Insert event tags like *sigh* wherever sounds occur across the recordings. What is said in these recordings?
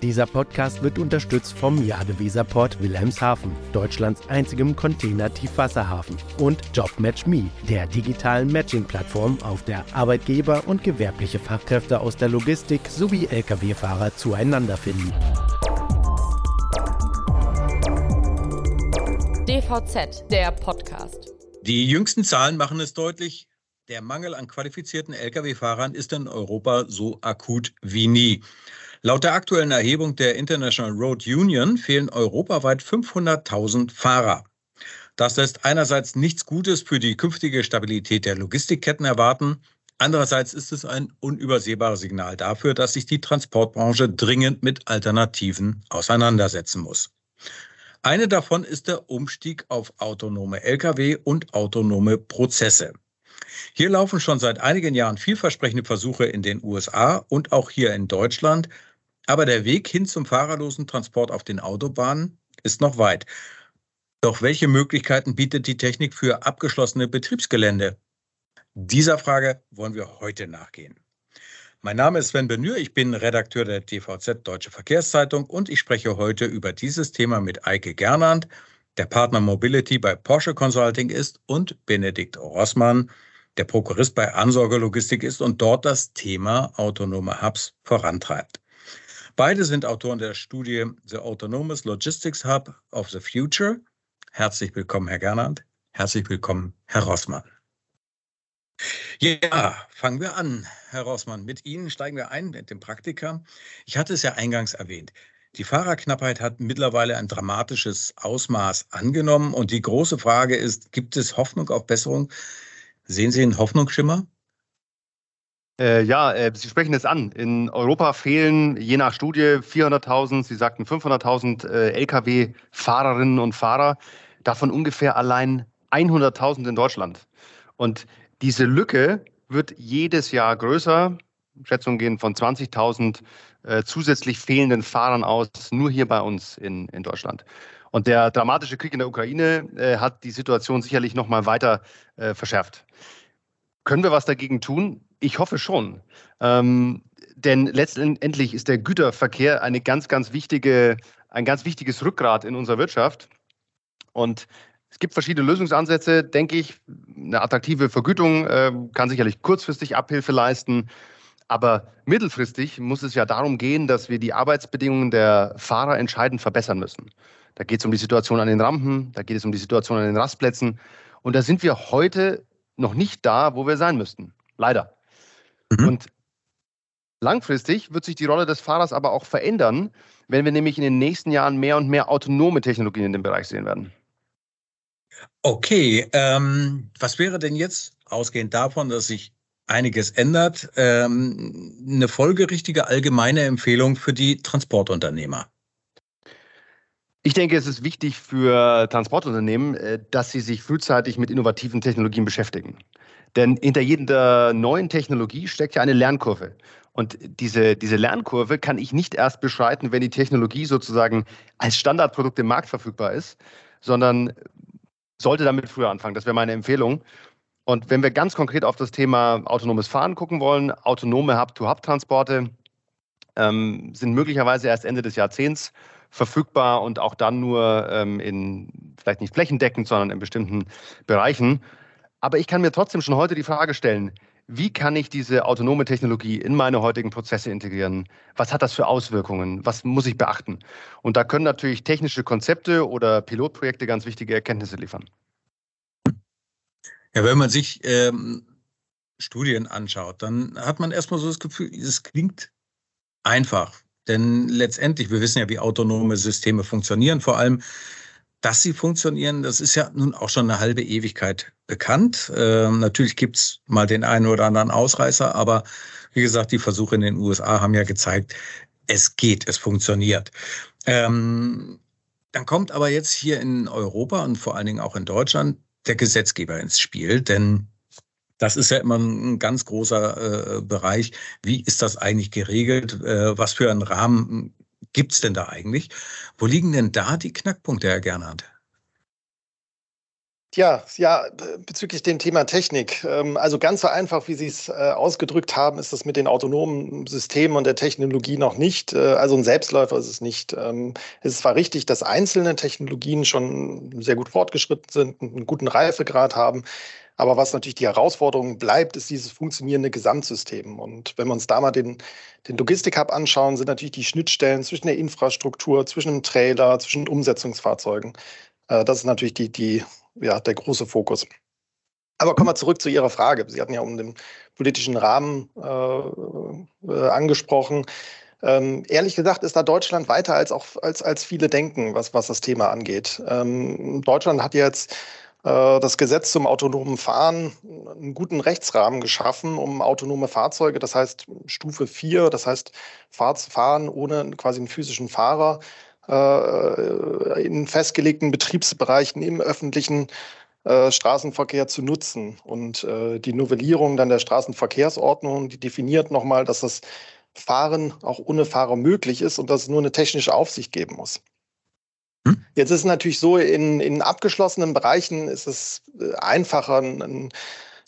Dieser Podcast wird unterstützt vom Jadeweserport Wilhelmshaven, Deutschlands einzigem Container-Tiefwasserhafen, und JobMatchMe, der digitalen Matching-Plattform, auf der Arbeitgeber und gewerbliche Fachkräfte aus der Logistik sowie Lkw-Fahrer zueinander finden. DVZ, der Podcast. Die jüngsten Zahlen machen es deutlich, der Mangel an qualifizierten Lkw-Fahrern ist in Europa so akut wie nie. Laut der aktuellen Erhebung der International Road Union fehlen europaweit 500.000 Fahrer. Das lässt einerseits nichts Gutes für die künftige Stabilität der Logistikketten erwarten. Andererseits ist es ein unübersehbares Signal dafür, dass sich die Transportbranche dringend mit Alternativen auseinandersetzen muss. Eine davon ist der Umstieg auf autonome Lkw und autonome Prozesse. Hier laufen schon seit einigen Jahren vielversprechende Versuche in den USA und auch hier in Deutschland. Aber der Weg hin zum fahrerlosen Transport auf den Autobahnen ist noch weit. Doch welche Möglichkeiten bietet die Technik für abgeschlossene Betriebsgelände? Dieser Frage wollen wir heute nachgehen. Mein Name ist Sven Benür, ich bin Redakteur der DVZ Deutsche Verkehrszeitung und ich spreche heute über dieses Thema mit Eike Gernand, der Partner Mobility bei Porsche Consulting ist, und Benedikt Rossmann, der Prokurist bei Ansorge Logistik ist und dort das Thema autonome Hubs vorantreibt. Beide sind Autoren der Studie The Autonomous Logistics Hub of the Future. Herzlich willkommen, Herr Gernand. Herzlich willkommen, Herr Rossmann. Ja, fangen wir an, Herr Rossmann. Mit Ihnen steigen wir ein mit dem Praktika. Ich hatte es ja eingangs erwähnt. Die Fahrerknappheit hat mittlerweile ein dramatisches Ausmaß angenommen. Und die große Frage ist, gibt es Hoffnung auf Besserung? Sehen Sie einen Hoffnungsschimmer? Äh, ja, äh, Sie sprechen es an. In Europa fehlen je nach Studie 400.000, Sie sagten 500.000 äh, Lkw-Fahrerinnen und Fahrer, davon ungefähr allein 100.000 in Deutschland. Und diese Lücke wird jedes Jahr größer. Schätzungen gehen von 20.000 äh, zusätzlich fehlenden Fahrern aus, nur hier bei uns in, in Deutschland. Und der dramatische Krieg in der Ukraine äh, hat die Situation sicherlich noch mal weiter äh, verschärft. Können wir was dagegen tun? Ich hoffe schon. Ähm, denn letztendlich ist der Güterverkehr eine ganz, ganz wichtige, ein ganz wichtiges Rückgrat in unserer Wirtschaft. Und es gibt verschiedene Lösungsansätze, denke ich. Eine attraktive Vergütung äh, kann sicherlich kurzfristig Abhilfe leisten. Aber mittelfristig muss es ja darum gehen, dass wir die Arbeitsbedingungen der Fahrer entscheidend verbessern müssen. Da geht es um die Situation an den Rampen, da geht es um die Situation an den Rastplätzen. Und da sind wir heute noch nicht da, wo wir sein müssten. Leider. Mhm. Und langfristig wird sich die Rolle des Fahrers aber auch verändern, wenn wir nämlich in den nächsten Jahren mehr und mehr autonome Technologien in dem Bereich sehen werden. Okay, ähm, was wäre denn jetzt, ausgehend davon, dass sich einiges ändert, ähm, eine folgerichtige allgemeine Empfehlung für die Transportunternehmer? Ich denke, es ist wichtig für Transportunternehmen, äh, dass sie sich frühzeitig mit innovativen Technologien beschäftigen. Denn hinter jeder neuen Technologie steckt ja eine Lernkurve. Und diese, diese Lernkurve kann ich nicht erst beschreiten, wenn die Technologie sozusagen als Standardprodukt im Markt verfügbar ist, sondern sollte damit früher anfangen. Das wäre meine Empfehlung. Und wenn wir ganz konkret auf das Thema autonomes Fahren gucken wollen, autonome Hub-to-Hub-Transporte ähm, sind möglicherweise erst Ende des Jahrzehnts verfügbar und auch dann nur ähm, in vielleicht nicht flächendeckend, sondern in bestimmten Bereichen. Aber ich kann mir trotzdem schon heute die Frage stellen, wie kann ich diese autonome Technologie in meine heutigen Prozesse integrieren? Was hat das für Auswirkungen? Was muss ich beachten? Und da können natürlich technische Konzepte oder Pilotprojekte ganz wichtige Erkenntnisse liefern. Ja, wenn man sich ähm, Studien anschaut, dann hat man erstmal so das Gefühl, es klingt einfach. Denn letztendlich, wir wissen ja, wie autonome Systeme funktionieren, vor allem dass sie funktionieren, das ist ja nun auch schon eine halbe Ewigkeit bekannt. Ähm, natürlich gibt's mal den einen oder anderen Ausreißer, aber wie gesagt, die Versuche in den USA haben ja gezeigt, es geht, es funktioniert. Ähm, dann kommt aber jetzt hier in Europa und vor allen Dingen auch in Deutschland der Gesetzgeber ins Spiel, denn das ist ja immer ein ganz großer äh, Bereich. Wie ist das eigentlich geregelt? Äh, was für einen Rahmen gibt es denn da eigentlich? Wo liegen denn da die Knackpunkte, Herr Gernhardt? Ja, ja, bezüglich dem Thema Technik. Ähm, also ganz so einfach, wie Sie es äh, ausgedrückt haben, ist das mit den autonomen Systemen und der Technologie noch nicht. Äh, also ein Selbstläufer ist es nicht. Ähm, es ist zwar richtig, dass einzelne Technologien schon sehr gut fortgeschritten sind, einen guten Reifegrad haben. Aber was natürlich die Herausforderung bleibt, ist dieses funktionierende Gesamtsystem. Und wenn wir uns da mal den, den Logistik-Hub anschauen, sind natürlich die Schnittstellen zwischen der Infrastruktur, zwischen dem Trailer, zwischen Umsetzungsfahrzeugen. Äh, das ist natürlich die, die ja, der große Fokus. Aber kommen wir zurück zu Ihrer Frage. Sie hatten ja um den politischen Rahmen äh, äh, angesprochen. Ähm, ehrlich gesagt ist da Deutschland weiter als auch als, als viele denken, was, was das Thema angeht. Ähm, Deutschland hat jetzt das Gesetz zum autonomen Fahren einen guten Rechtsrahmen geschaffen, um autonome Fahrzeuge, das heißt Stufe 4, das heißt Fahren ohne quasi einen physischen Fahrer, äh, in festgelegten Betriebsbereichen im öffentlichen äh, Straßenverkehr zu nutzen. Und äh, die Novellierung dann der Straßenverkehrsordnung, die definiert nochmal, dass das Fahren auch ohne Fahrer möglich ist und dass es nur eine technische Aufsicht geben muss. Jetzt ist es natürlich so, in, in abgeschlossenen Bereichen ist es einfacher, ein,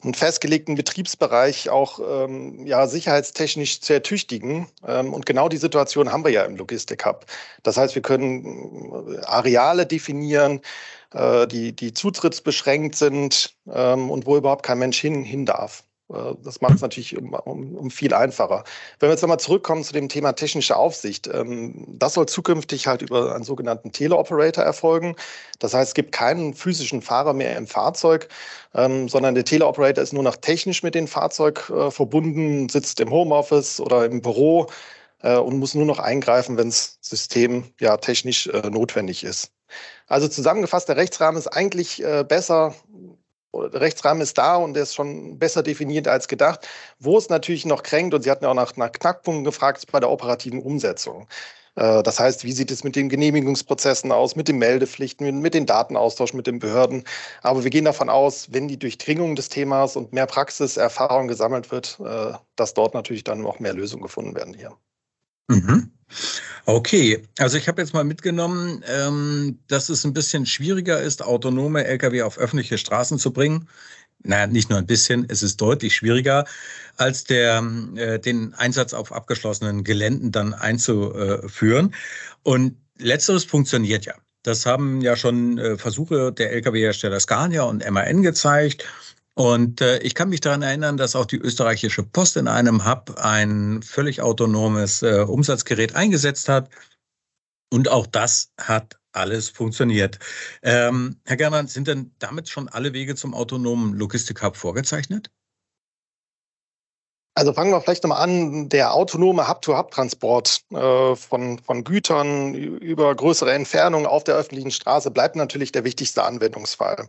einen festgelegten Betriebsbereich auch ähm, ja, sicherheitstechnisch zu ertüchtigen. Ähm, und genau die Situation haben wir ja im Logistik-Hub. Das heißt, wir können äh, Areale definieren, äh, die, die zutrittsbeschränkt sind ähm, und wo überhaupt kein Mensch hin, hin darf. Äh, das macht es natürlich um, um, um, viel einfacher. Wenn wir jetzt nochmal zurückkommen zu dem Thema technische Aufsicht, ähm, das soll zukünftig halt über einen sogenannten Teleoperator erfolgen. Das heißt, es gibt keinen physischen Fahrer mehr im Fahrzeug, ähm, sondern der Teleoperator ist nur noch technisch mit dem Fahrzeug äh, verbunden, sitzt im Homeoffice oder im Büro äh, und muss nur noch eingreifen, wenn das System ja technisch äh, notwendig ist. Also zusammengefasst, der Rechtsrahmen ist eigentlich äh, besser der Rechtsrahmen ist da und der ist schon besser definiert als gedacht. Wo es natürlich noch kränkt, und Sie hatten ja auch nach, nach Knackpunkten gefragt, ist bei der operativen Umsetzung. Äh, das heißt, wie sieht es mit den Genehmigungsprozessen aus, mit den Meldepflichten, mit dem Datenaustausch mit den Behörden? Aber wir gehen davon aus, wenn die Durchdringung des Themas und mehr Praxiserfahrung gesammelt wird, äh, dass dort natürlich dann auch mehr Lösungen gefunden werden hier. Mhm. Okay, also ich habe jetzt mal mitgenommen, ähm, dass es ein bisschen schwieriger ist, autonome Lkw auf öffentliche Straßen zu bringen. Naja, nicht nur ein bisschen, es ist deutlich schwieriger, als der, äh, den Einsatz auf abgeschlossenen Geländen dann einzuführen. Und letzteres funktioniert ja. Das haben ja schon äh, Versuche der Lkw-Hersteller Scania und MAN gezeigt. Und äh, ich kann mich daran erinnern, dass auch die österreichische Post in einem Hub ein völlig autonomes äh, Umsatzgerät eingesetzt hat. Und auch das hat alles funktioniert. Ähm, Herr Gernand, sind denn damit schon alle Wege zum autonomen Logistik-Hub vorgezeichnet? Also fangen wir vielleicht nochmal an. Der autonome Hub-to-Hub-Transport äh, von, von Gütern über größere Entfernungen auf der öffentlichen Straße bleibt natürlich der wichtigste Anwendungsfall.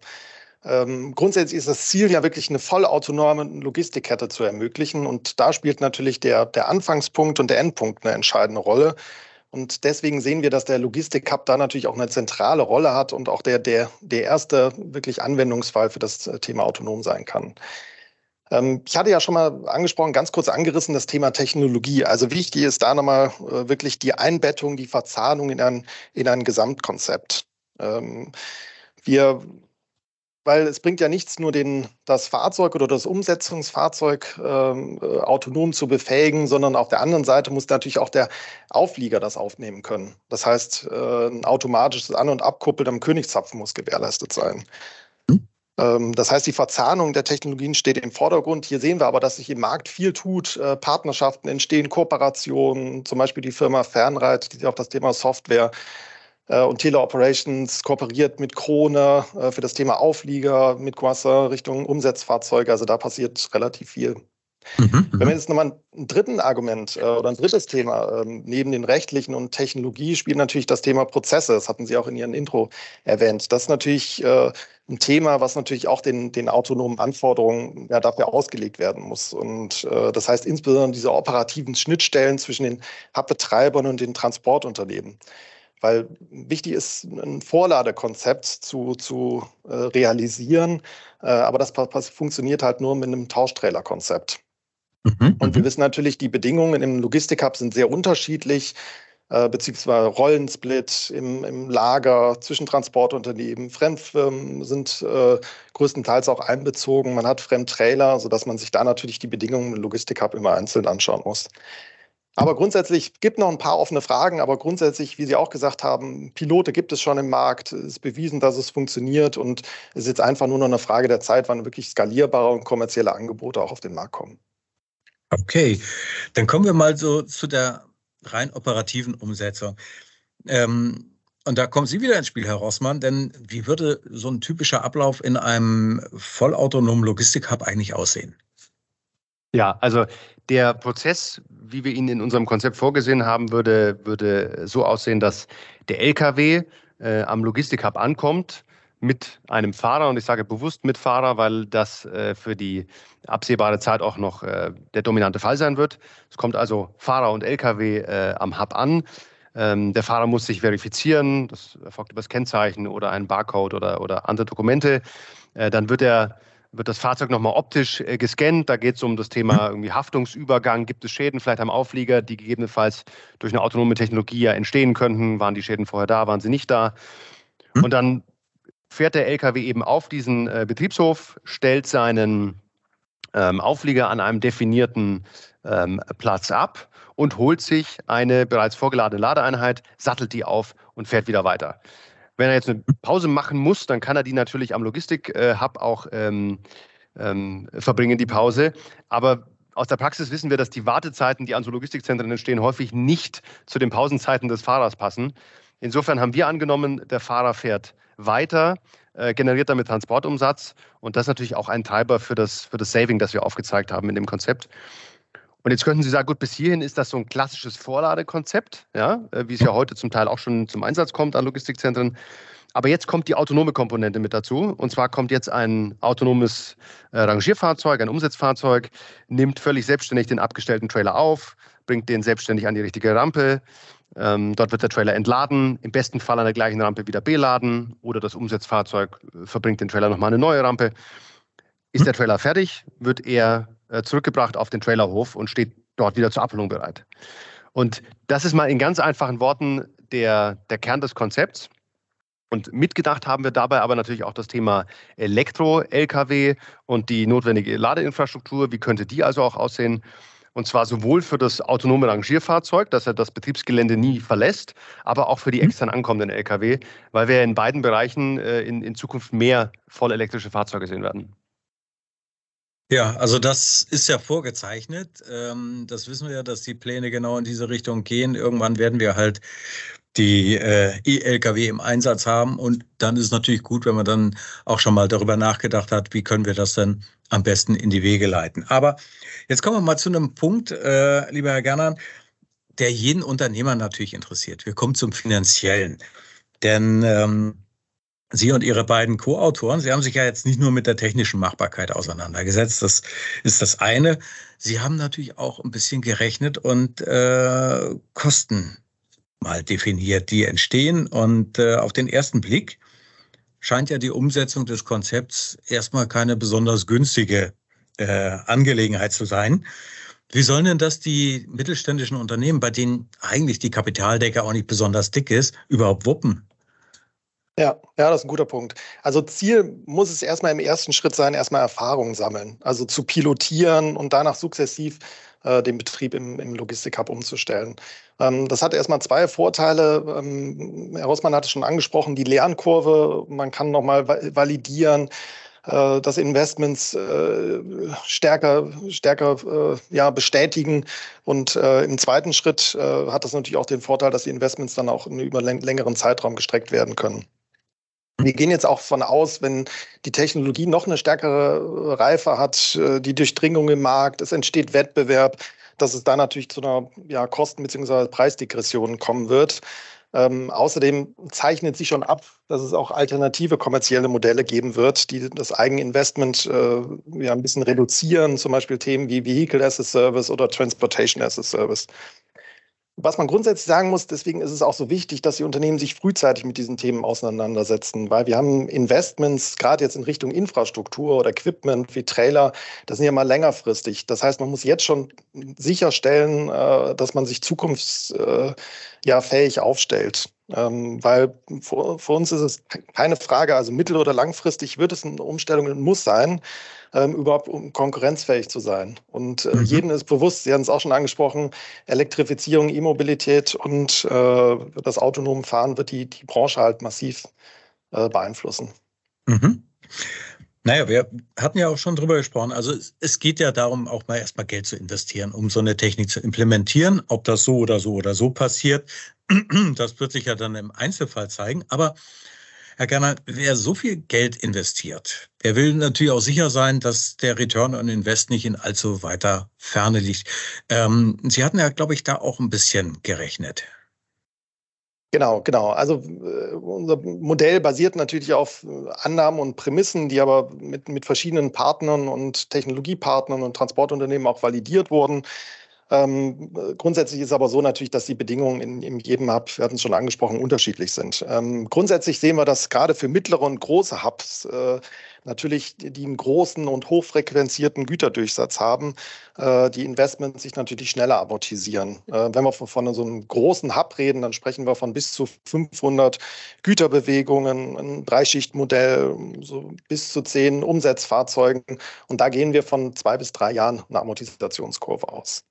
Ähm, grundsätzlich ist das Ziel ja wirklich eine vollautonome Logistikkette zu ermöglichen. Und da spielt natürlich der, der Anfangspunkt und der Endpunkt eine entscheidende Rolle. Und deswegen sehen wir, dass der Logistik-Hub da natürlich auch eine zentrale Rolle hat und auch der, der, der erste wirklich Anwendungsfall für das Thema autonom sein kann. Ähm, ich hatte ja schon mal angesprochen, ganz kurz angerissen, das Thema Technologie. Also wichtig ist da nochmal äh, wirklich die Einbettung, die Verzahnung in ein, in ein Gesamtkonzept. Ähm, wir weil es bringt ja nichts, nur den, das Fahrzeug oder das Umsetzungsfahrzeug ähm, äh, autonom zu befähigen, sondern auf der anderen Seite muss natürlich auch der Auflieger das aufnehmen können. Das heißt, äh, ein automatisches An- und Abkuppeln am Königszapfen muss gewährleistet sein. Hm. Ähm, das heißt, die Verzahnung der Technologien steht im Vordergrund. Hier sehen wir aber, dass sich im Markt viel tut. Äh, Partnerschaften entstehen, Kooperationen, zum Beispiel die Firma Fernreit, die sich auf das Thema Software äh, und Teleoperations kooperiert mit Krone äh, für das Thema Auflieger, mit Guassa Richtung Umsetzfahrzeuge. Also da passiert relativ viel. Mhm, mhm. Wenn wir jetzt nochmal ein dritten Argument äh, oder ein drittes Thema ähm, neben den rechtlichen und Technologie spielt natürlich das Thema Prozesse. Das hatten Sie auch in Ihrem Intro erwähnt. Das ist natürlich äh, ein Thema, was natürlich auch den, den autonomen Anforderungen ja, dafür ausgelegt werden muss. Und äh, das heißt insbesondere diese operativen Schnittstellen zwischen den Hubbetreibern und den Transportunternehmen. Weil wichtig ist, ein Vorladekonzept zu, zu äh, realisieren, äh, aber das, funktioniert halt nur mit einem Tauschtrailer-Konzept. Mhm, und wir mhm. wissen natürlich, die Bedingungen im Logistik-Hub sind sehr unterschiedlich. äh, beziehungsweise Rollensplit im, im Lager zwischen Transportunternehmen. Fremdfirmen sind äh, größtenteils auch einbezogen. Man hat Fremdtrailer, sodass man sich da natürlich die Bedingungen im Logistikhub immer einzeln anschauen muss. Aber grundsätzlich gibt noch ein paar offene Fragen, aber grundsätzlich, wie Sie auch gesagt haben, Pilote gibt es schon im Markt, es ist bewiesen, dass es funktioniert und es ist jetzt einfach nur noch eine Frage der Zeit, wann wirklich skalierbare und kommerzielle Angebote auch auf den Markt kommen. Okay, dann kommen wir mal so zu der rein operativen Umsetzung. Ähm, und da kommen Sie wieder ins Spiel, Herr Rossmann, denn wie würde so ein typischer Ablauf in einem vollautonomen Logistikhub eigentlich aussehen? Ja, also der Prozess, wie wir ihn in unserem Konzept vorgesehen haben, würde, würde so aussehen, dass der LKW äh, am Logistikhub ankommt mit einem Fahrer und ich sage bewusst mit Fahrer, weil das äh, für die absehbare Zeit auch noch äh, der dominante Fall sein wird. Es kommt also Fahrer und LKW äh, am Hub an. Ähm, der Fahrer muss sich verifizieren, das erfolgt über das Kennzeichen oder ein Barcode oder, oder andere Dokumente. Äh, dann wird er wird das Fahrzeug nochmal optisch äh, gescannt. Da geht es um das Thema irgendwie Haftungsübergang. Gibt es Schäden vielleicht am Auflieger, die gegebenenfalls durch eine autonome Technologie ja entstehen könnten? Waren die Schäden vorher da? Waren sie nicht da? Und dann fährt der LKW eben auf diesen äh, Betriebshof, stellt seinen ähm, Auflieger an einem definierten ähm, Platz ab und holt sich eine bereits vorgeladene Ladeeinheit, sattelt die auf und fährt wieder weiter. Wenn er jetzt eine Pause machen muss, dann kann er die natürlich am Logistik-Hub auch ähm, ähm, verbringen, die Pause. Aber aus der Praxis wissen wir, dass die Wartezeiten, die an so Logistikzentren entstehen, häufig nicht zu den Pausenzeiten des Fahrers passen. Insofern haben wir angenommen, der Fahrer fährt weiter, äh, generiert damit Transportumsatz. Und das ist natürlich auch ein Treiber für das, für das Saving, das wir aufgezeigt haben in dem Konzept. Und jetzt könnten Sie sagen, gut, bis hierhin ist das so ein klassisches Vorladekonzept, ja, äh, wie es ja heute zum Teil auch schon zum Einsatz kommt an Logistikzentren. Aber jetzt kommt die autonome Komponente mit dazu. Und zwar kommt jetzt ein autonomes äh, Rangierfahrzeug, ein Umsetzfahrzeug, nimmt völlig selbstständig den abgestellten Trailer auf, bringt den selbstständig an die richtige Rampe, ähm, dort wird der Trailer entladen, im besten Fall an der gleichen Rampe wieder beladen oder das Umsetzfahrzeug äh, verbringt den Trailer nochmal eine neue Rampe. Ist der Trailer fertig, wird er äh, zurückgebracht auf den Trailerhof und steht dort wieder zur Abholung bereit. Und das ist mal in ganz einfachen Worten der, der Kern des Konzepts. Und mitgedacht haben wir dabei aber natürlich auch das Thema Elektro-Lkw und die notwendige Ladeinfrastruktur. Wie könnte die also auch aussehen? Und zwar sowohl für das autonome Rangierfahrzeug, dass er das Betriebsgelände nie verlässt, aber auch für die mhm. extern ankommenden Lkw, weil wir in beiden Bereichen äh, in, in Zukunft mehr vollelektrische Fahrzeuge sehen werden. Ja, also das ist ja vorgezeichnet. Ähm, das wissen wir ja, dass die Pläne genau in diese Richtung gehen. Irgendwann werden wir halt die äh, E-Lkw im Einsatz haben. Und dann ist es natürlich gut, wenn man dann auch schon mal darüber nachgedacht hat, wie können wir das denn am besten in die Wege leiten. Aber jetzt kommen wir mal zu einem Punkt, äh, lieber Herr Gernern, der jeden Unternehmer natürlich interessiert. Wir kommen zum Finanziellen. Denn ähm, Sie und Ihre beiden Co-Autoren, Sie haben sich ja jetzt nicht nur mit der technischen Machbarkeit auseinandergesetzt. Das ist das eine. Sie haben natürlich auch ein bisschen gerechnet und äh, Kosten mal definiert, die entstehen. Und äh, auf den ersten Blick scheint ja die Umsetzung des Konzepts erstmal keine besonders günstige äh, Angelegenheit zu sein. Wie sollen denn das die mittelständischen Unternehmen, bei denen eigentlich die Kapitaldecke auch nicht besonders dick ist, überhaupt wuppen? Ja, ja, das ist ein guter Punkt. Also Ziel muss es erstmal im ersten Schritt sein, erstmal Erfahrungen sammeln, also zu pilotieren und danach sukzessiv äh, den Betrieb im, im Logistik-Hub umzustellen. Ähm, das hat erstmal zwei Vorteile. Ähm, Herr Rossmann hat es schon angesprochen, die Lernkurve. Man kann nochmal validieren, äh, dass Investments äh, stärker, stärker äh, ja, bestätigen. Und äh, im zweiten Schritt äh, hat das natürlich auch den Vorteil, dass die Investments dann auch über einen längeren Zeitraum gestreckt werden können. Wir gehen jetzt auch von aus, wenn die Technologie noch eine stärkere Reife hat, die Durchdringung im Markt, es entsteht Wettbewerb, dass es da natürlich zu einer ja, Kosten- bzw. Preisdegression kommen wird. Ähm, außerdem zeichnet sich schon ab, dass es auch alternative kommerzielle Modelle geben wird, die das Eigeninvestment äh, ja ein bisschen reduzieren, zum Beispiel Themen wie Vehicle as a Service oder Transportation as a Service. Was man grundsätzlich sagen muss, deswegen ist es auch so wichtig, dass die Unternehmen sich frühzeitig mit diesen Themen auseinandersetzen, weil wir haben Investments, gerade jetzt in Richtung Infrastruktur oder Equipment wie Trailer, das sind ja mal längerfristig. Das heißt, man muss jetzt schon sicherstellen, äh, dass man sich zukunftsfähig aufstellt. Ähm, weil für, uns ist es keine Frage, also mittel- oder langfristig wird es eine Umstellung und muss sein ähm, überhaupt um konkurrenzfähig zu sein. Und äh, mhm. jedem ist bewusst, Sie haben es auch schon angesprochen, Elektrifizierung, E-Mobilität und äh, das autonome Fahren wird die, die Branche halt massiv äh, beeinflussen. Mhm. Naja, wir hatten ja auch schon drüber gesprochen. Also es, es geht ja darum, auch mal erstmal Geld zu investieren, um so eine Technik zu implementieren. Ob das so oder so oder so passiert, *clears throat* das wird sich ja dann im Einzelfall zeigen. Aber Herr Gerner, wer so viel Geld investiert, der will natürlich auch sicher sein, dass der Return on Invest nicht in allzu weiter Ferne liegt. Ähm, Sie hatten ja, glaube ich, da auch ein bisschen gerechnet. Genau, genau. Also äh, unser Modell basiert natürlich auf äh, Annahmen und Prämissen, die aber mit, mit verschiedenen Partnern und Technologiepartnern und Transportunternehmen auch validiert wurden. Ähm, grundsätzlich ist aber so natürlich, dass die Bedingungen in, in jedem Hub, wir hatten es schon angesprochen, unterschiedlich sind. Ähm, grundsätzlich sehen wir, dass gerade für mittlere und große Hubs äh, natürlich, die einen großen und hochfrequenzierten Güterdurchsatz haben, äh, die Investments sich natürlich schneller amortisieren. Äh, wenn wir von, von, so einem großen Hub reden, dann sprechen wir von bis zu 500 Güterbewegungen, ein Dreischichtmodell, so bis zu zehn Umsetzfahrzeugen. Und da gehen wir von zwei bis drei Jahren eine Amortisationskurve aus.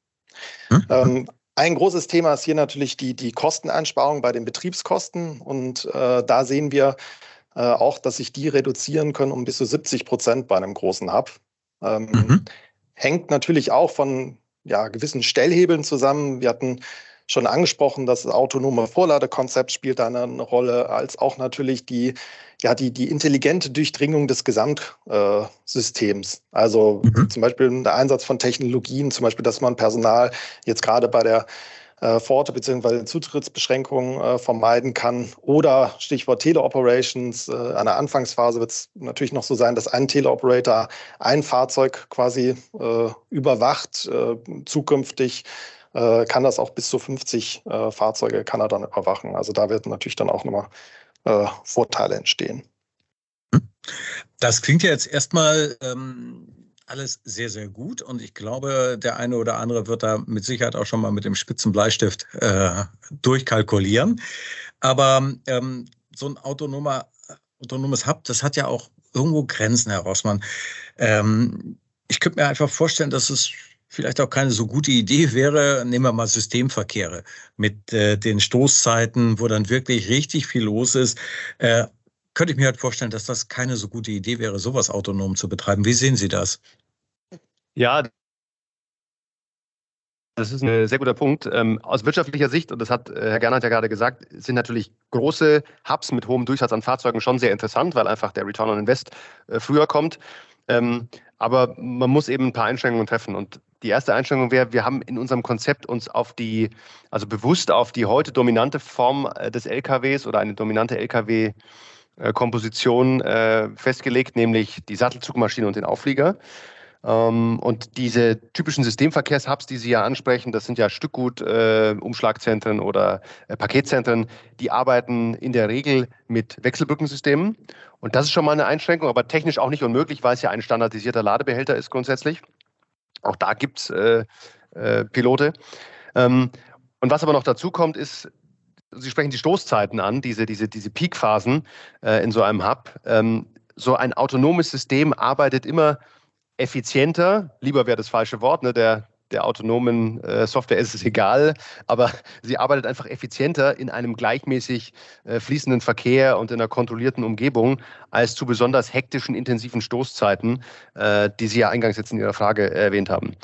Hm? Ähm, ein großes Thema ist hier natürlich die, die Kosteneinsparung bei den Betriebskosten. Und äh, da sehen wir äh, auch, dass sich die reduzieren können um bis zu 70 Prozent bei einem großen Hub. Ähm, mhm. Hängt natürlich auch von ja, gewissen Stellhebeln zusammen. Wir hatten schon angesprochen, das autonome Vorladekonzept spielt da eine Rolle, als auch natürlich die, ja, die, die intelligente Durchdringung des Gesamtsystems. Äh, also mhm. zum Beispiel der Einsatz von Technologien, zum Beispiel, dass man Personal jetzt gerade bei der äh, Pforte bzw. Zutrittsbeschränkungen äh, vermeiden kann. Oder Stichwort Teleoperations. Äh, an der Anfangsphase wird es natürlich noch so sein, dass ein Teleoperator ein Fahrzeug quasi äh, überwacht. Äh, zukünftig äh, kann das auch bis zu 50 äh, Fahrzeuge kann er dann überwachen. Also da wird natürlich dann auch nochmal äh, Vorteile entstehen. Das klingt ja jetzt erstmal ähm, alles sehr, sehr gut und ich glaube, der eine oder andere wird da mit Sicherheit auch schon mal mit dem spitzen Bleistift äh, durchkalkulieren. Aber ähm, so ein autonomer, autonomes Hub, das hat ja auch irgendwo Grenzen, Herr Rossmann. Ähm, ich könnte mir einfach vorstellen, dass es vielleicht auch keine so gute Idee wäre, nehmen wir mal Systemverkehre mit äh, den Stoßzeiten, wo dann wirklich richtig viel los ist. Äh, könnte ich mir halt vorstellen, dass das keine so gute Idee wäre, sowas autonom zu betreiben. Wie sehen Sie das? Ja, das ist ein sehr guter Punkt. Ähm, aus wirtschaftlicher Sicht, und das hat äh, Herr Gernhardt ja gerade gesagt, sind natürlich große Hubs mit hohem Durchsatz an Fahrzeugen schon sehr interessant, weil einfach der Return on Invest äh, früher kommt. Ähm, aber man muss eben ein paar Einschränkungen treffen. Und die erste Einschränkung wäre, wir haben in unserem Konzept uns auf die, also bewusst auf die heute dominante Form äh, des LKWs oder eine dominante LKW-Komposition äh, festgelegt, nämlich die Sattelzugmaschine und den Auflieger. Ähm, und diese typischen Systemverkehrshubs, die Sie ja ansprechen, das sind ja Stückgut, äh, oder äh, Paketzentren, die arbeiten in der Regel mit Wechselbrückensystemen. Und das ist schon mal eine Einschränkung, aber technisch auch nicht unmöglich, weil es ja ein standardisierter Ladebehälter ist grundsätzlich. Auch da gibt es äh, äh, Pilote. Ähm, und was aber noch dazu kommt, ist, Sie sprechen die Stoßzeiten an, diese, diese, diese Peakphasen äh, in so einem Hub. Ähm, so ein autonomes System arbeitet immer effizienter, lieber wäre das falsche Wort, ne, der, der autonomen äh, Software ist es egal, aber sie arbeitet einfach effizienter in einem gleichmäßig äh, fließenden Verkehr und in einer kontrollierten Umgebung als zu besonders hektischen, intensiven Stoßzeiten, äh, die Sie ja eingangs jetzt in Ihrer Frage erwähnt haben.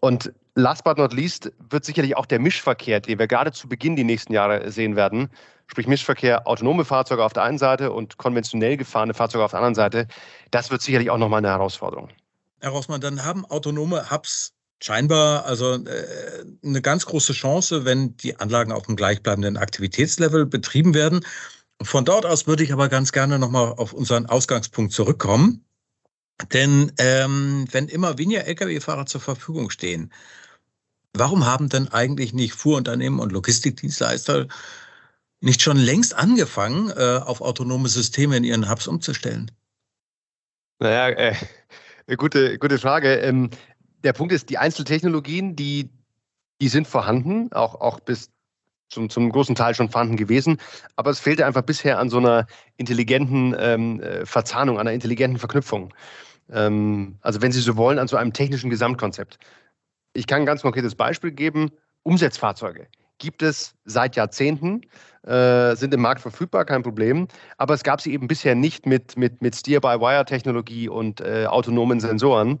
Und last but not least wird sicherlich auch der Mischverkehr, den wir gerade zu Beginn die nächsten Jahre sehen werden, sprich Mischverkehr, autonome Fahrzeuge auf der einen Seite und konventionell gefahrene Fahrzeuge auf der anderen Seite, das wird sicherlich auch nochmal eine Herausforderung. Herr Rossmann, dann haben autonome Hubs scheinbar also äh, eine ganz große Chance, wenn die Anlagen auf einem gleichbleibenden Aktivitätslevel betrieben werden. Von dort aus würde ich aber ganz gerne nochmal auf unseren Ausgangspunkt zurückkommen. Denn ähm, wenn immer weniger Lkw-Fahrer zur Verfügung stehen, Warum haben denn eigentlich nicht Fuhrunternehmen und Logistikdienstleister nicht schon längst angefangen, äh, auf autonome Systeme in ihren Hubs umzustellen? Naja, äh, *laughs* gute, gute Frage. Ähm, der Punkt ist, die Einzeltechnologien, die, die sind vorhanden, auch, auch bis zum, zum großen Teil schon vorhanden gewesen. Aber es fehlte einfach bisher an so einer intelligenten ähm, äh, Verzahnung, an einer intelligenten Verknüpfung. Ähm, also wenn Sie so wollen, an so einem technischen Gesamtkonzept. Ich kann ein ganz konkretes Beispiel geben. Umsetzfahrzeuge gibt es seit Jahrzehnten, äh, sind im Markt verfügbar, kein Problem. Aber es gab sie eben bisher nicht mit, mit, mit Steer-by-Wire-Technologie und äh, autonomen Sensoren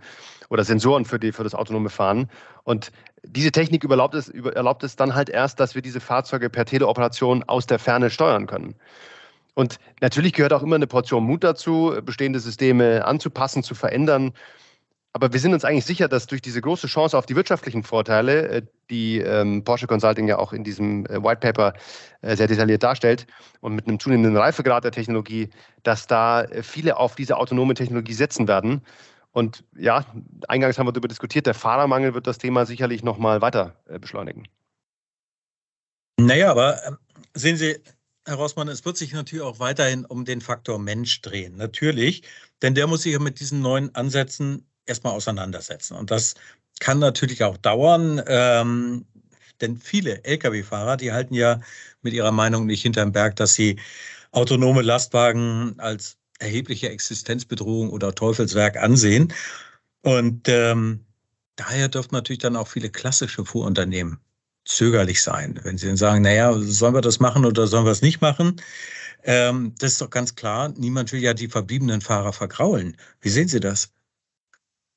oder Sensoren für, die, für das autonome Fahren. Und diese Technik erlaubt es, erlaubt es dann halt erst, dass wir diese Fahrzeuge per Teleoperation aus der Ferne steuern können. Und natürlich gehört auch immer eine Portion Mut dazu, bestehende Systeme anzupassen, zu verändern. Aber wir sind uns eigentlich sicher, dass durch diese große Chance auf die wirtschaftlichen Vorteile, äh, die ähm, Porsche Consulting ja auch in diesem äh, White Paper äh, sehr detailliert darstellt und mit einem zunehmenden Reifegrad der Technologie, dass da äh, viele auf diese autonome Technologie setzen werden. Und ja, eingangs haben wir darüber diskutiert, der Fahrermangel wird das Thema sicherlich nochmal weiter beschleunigen. Naja, aber ähm, sehen Sie, Herr Rossmann, es wird sich natürlich auch weiterhin um den Faktor Mensch drehen. Natürlich, denn der muss sich ja mit diesen neuen Ansätzen erstmal auseinandersetzen. Und das kann natürlich auch dauern, ähm, denn viele Lkw-Fahrer, die halten ja mit ihrer Meinung nicht hinterm Berg, dass sie autonome Lastwagen als erhebliche Existenzbedrohung oder Teufelswerk ansehen. Und ähm, daher dürften natürlich dann auch viele klassische Fuhrunternehmen zögerlich sein, wenn sie dann sagen, naja, sollen wir das machen oder sollen wir es nicht machen? Ähm, das ist doch ganz klar, niemand will ja die verbliebenen Fahrer vergraulen. Wie sehen Sie das?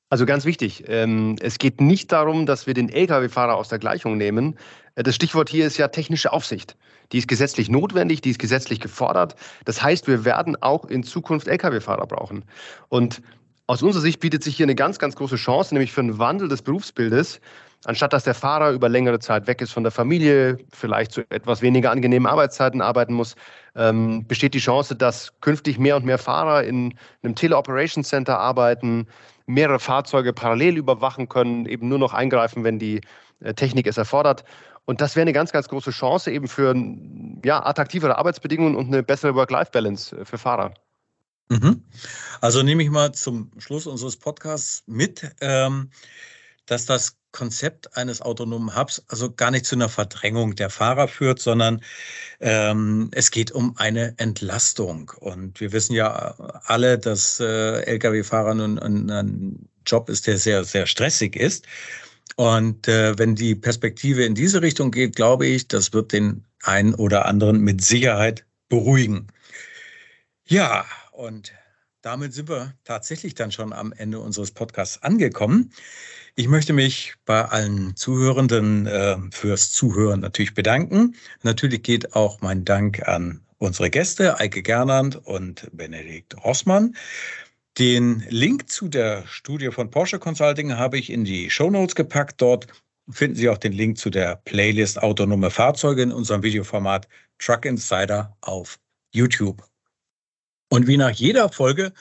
Also ganz wichtig, ähm, es geht nicht darum, dass wir den Lkw-Fahrer aus der Gleichung nehmen. Äh, das Stichwort hier ist ja technische Aufsicht. Die ist gesetzlich notwendig, die ist gesetzlich gefordert. Das heißt, wir werden auch in Zukunft Lkw-Fahrer brauchen. Und aus unserer Sicht bietet sich hier eine ganz, ganz große Chance, nämlich für einen Wandel des Berufsbildes. Anstatt dass der Fahrer über längere Zeit weg ist von der Familie, vielleicht zu etwas weniger angenehmen Arbeitszeiten arbeiten muss, ähm, besteht die Chance, dass künftig mehr und mehr Fahrer in einem Teleoperations Center arbeiten, mehrere Fahrzeuge parallel überwachen können, eben nur noch eingreifen, wenn die äh, Technik es erfordert. Und das wäre eine ganz, ganz große Chance eben für ja, attraktivere Arbeitsbedingungen und eine bessere Work-Life-Balance für Fahrer. Mhm. Also nehme ich mal zum Schluss unseres Podcasts mit, ähm, dass das Konzept eines autonomen Hubs also gar nicht zu einer Verdrängung der Fahrer führt, sondern ähm, es geht um eine Entlastung. Und wir wissen ja alle, dass äh, Lkw-Fahrer nun ein, ein Job ist, der sehr, sehr stressig ist. Und äh, wenn die Perspektive in diese Richtung geht, glaube ich, das wird den einen oder anderen mit Sicherheit beruhigen. Ja, und damit sind wir tatsächlich dann schon am Ende unseres Podcasts angekommen. Ich möchte mich bei allen Zuhörenden äh, fürs Zuhören natürlich bedanken. Natürlich geht auch mein Dank an unsere Gäste, Eike Gernand und Benedikt Rossmann. Den Link zu der Studie von Porsche Consulting habe ich in die Show Notes gepackt. Dort finden Sie auch den Link zu der Playlist Autonome Fahrzeuge in unserem Videoformat Truck Insider auf YouTube. Und wie nach jeder Folge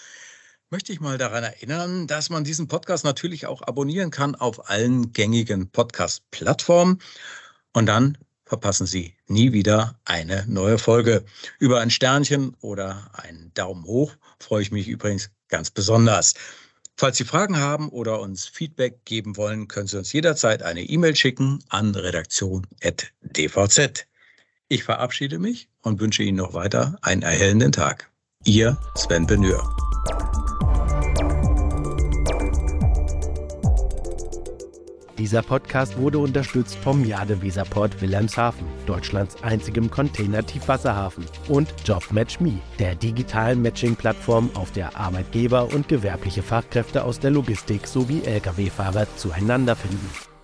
möchte ich mal daran erinnern, dass man diesen Podcast natürlich auch abonnieren kann auf allen gängigen Podcast-Plattformen. Und dann verpassen Sie nie wieder eine neue Folge. Über ein Sternchen oder einen Daumen hoch freue ich mich übrigens ganz besonders. Falls Sie Fragen haben oder uns Feedback geben wollen, können Sie uns jederzeit eine E-Mail schicken an redaktion.dvz. Ich verabschiede mich und wünsche Ihnen noch weiter einen erhellenden Tag. Ihr Sven Benür. Dieser Podcast wurde unterstützt vom Jade Weserport Wilhelmshaven, Deutschlands einzigem Container-Tiefwasserhafen, und JobMatchMe, der digitalen Matching-Plattform, auf der Arbeitgeber und gewerbliche Fachkräfte aus der Logistik sowie Lkw-Fahrer zueinander finden.